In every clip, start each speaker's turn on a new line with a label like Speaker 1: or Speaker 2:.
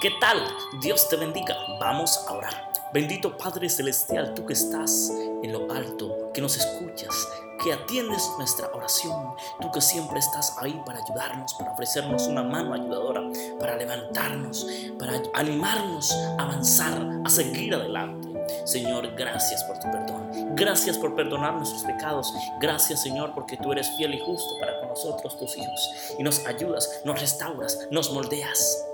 Speaker 1: ¿Qué tal? Dios te bendiga. Vamos a orar. Bendito Padre Celestial, tú que estás en lo alto, que nos escuchas, que atiendes nuestra oración, tú que siempre estás ahí para ayudarnos, para ofrecernos una mano ayudadora, para levantarnos, para animarnos a avanzar, a seguir adelante. Señor, gracias por tu perdón. Gracias por perdonar nuestros pecados. Gracias, Señor, porque tú eres fiel y justo para con nosotros, tus hijos. Y nos ayudas, nos restauras, nos moldeas.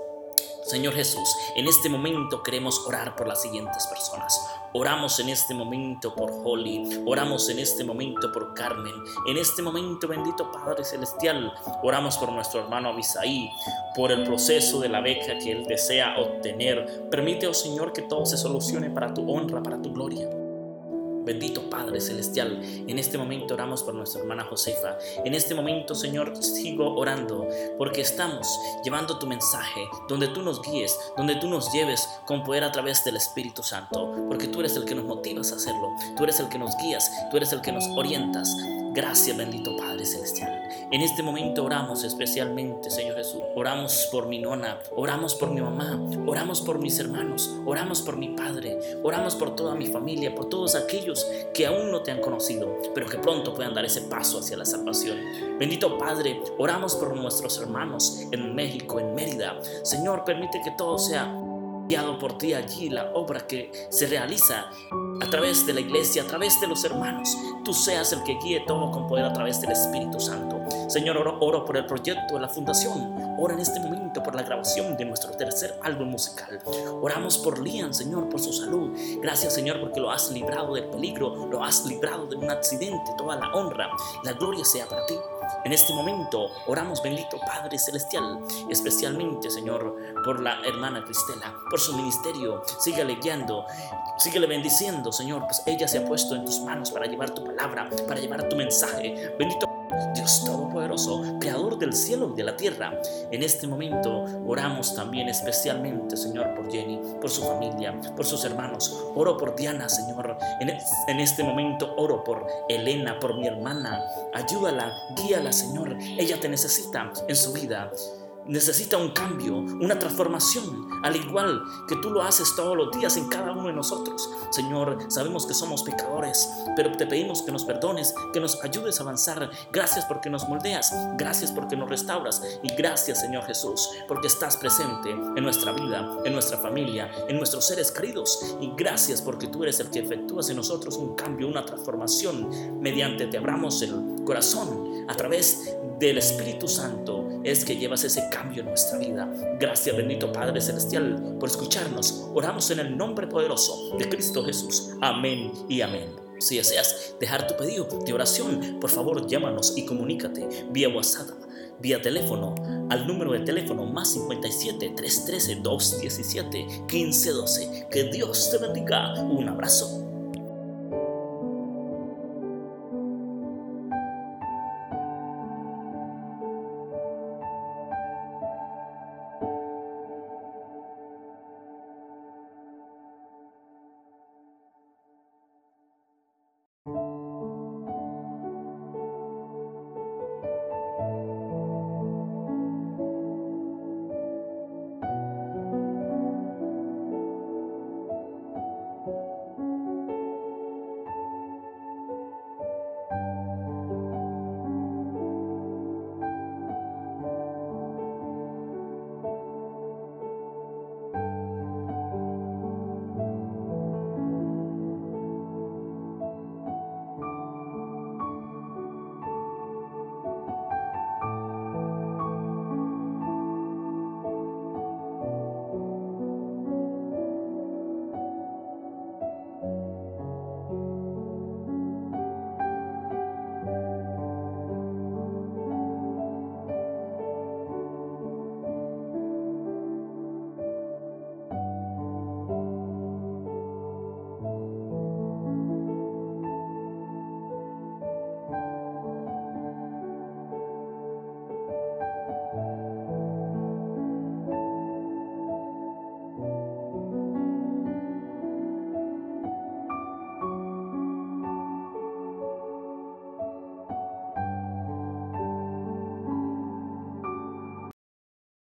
Speaker 1: Señor Jesús, en este momento queremos orar por las siguientes personas. Oramos en este momento por Holly, oramos en este momento por Carmen, en este momento bendito Padre Celestial, oramos por nuestro hermano Abisaí, por el proceso de la beca que él desea obtener. Permite, oh Señor, que todo se solucione para tu honra, para tu gloria. Bendito Padre Celestial, en este momento oramos por nuestra hermana Josefa. En este momento, Señor, sigo orando porque estamos llevando tu mensaje donde tú nos guíes, donde tú nos lleves con poder a través del Espíritu Santo, porque tú eres el que nos motivas a hacerlo, tú eres el que nos guías, tú eres el que nos orientas. Gracias, bendito Padre Celestial. En este momento oramos especialmente, Señor Jesús. Oramos por mi nona, oramos por mi mamá, oramos por mis hermanos, oramos por mi padre, oramos por toda mi familia, por todos aquellos que aún no te han conocido, pero que pronto puedan dar ese paso hacia la salvación. Bendito Padre, oramos por nuestros hermanos en México, en Mérida. Señor, permite que todo sea guiado por ti allí, la obra que se realiza a través de la iglesia, a través de los hermanos. Tú seas el que guíe todo con poder a través del Espíritu Santo. Señor, oro, por el proyecto de la fundación. Oro en este momento por la grabación de nuestro tercer álbum musical. Oramos por Lian, Señor, por su salud. Gracias, Señor, porque lo has librado del peligro, lo has librado de un accidente. Toda la honra, la gloria sea para ti. En este momento oramos, bendito Padre Celestial, especialmente, Señor, por la hermana Cristela, por su ministerio. Síguele guiando, síguele bendiciendo, Señor, pues ella se ha puesto en tus manos para llevar tu palabra, para llevar tu mensaje. Bendito Dios Todopoderoso, Creador del cielo y de la tierra. En este momento oramos también especialmente, Señor, por Jenny, por su familia, por sus hermanos. Oro por Diana, Señor. En, este momento oro por Elena, por mi hermana. Ayúdala, guíala, Señor. Ella te necesita en su vida necesita un cambio, una transformación, al igual que tú lo haces todos los días en cada uno de nosotros. Señor, sabemos que somos pecadores, pero te pedimos que nos perdones, que nos ayudes a avanzar. Gracias porque nos moldeas, gracias porque nos restauras y gracias Señor Jesús porque estás presente en nuestra vida, en nuestra familia, en nuestros seres queridos y gracias porque tú eres el que efectúas en nosotros un cambio, una transformación mediante te abramos el corazón a través del Espíritu Santo es que llevas ese cambio en nuestra vida. Gracias bendito Padre Celestial por escucharnos. Oramos en el nombre poderoso de Cristo Jesús. Amén y amén. Si deseas dejar tu pedido de oración, por favor llámanos y comunícate vía WhatsApp, vía teléfono, al número de teléfono más 57 313 217 1512. Que Dios te bendiga. Un abrazo.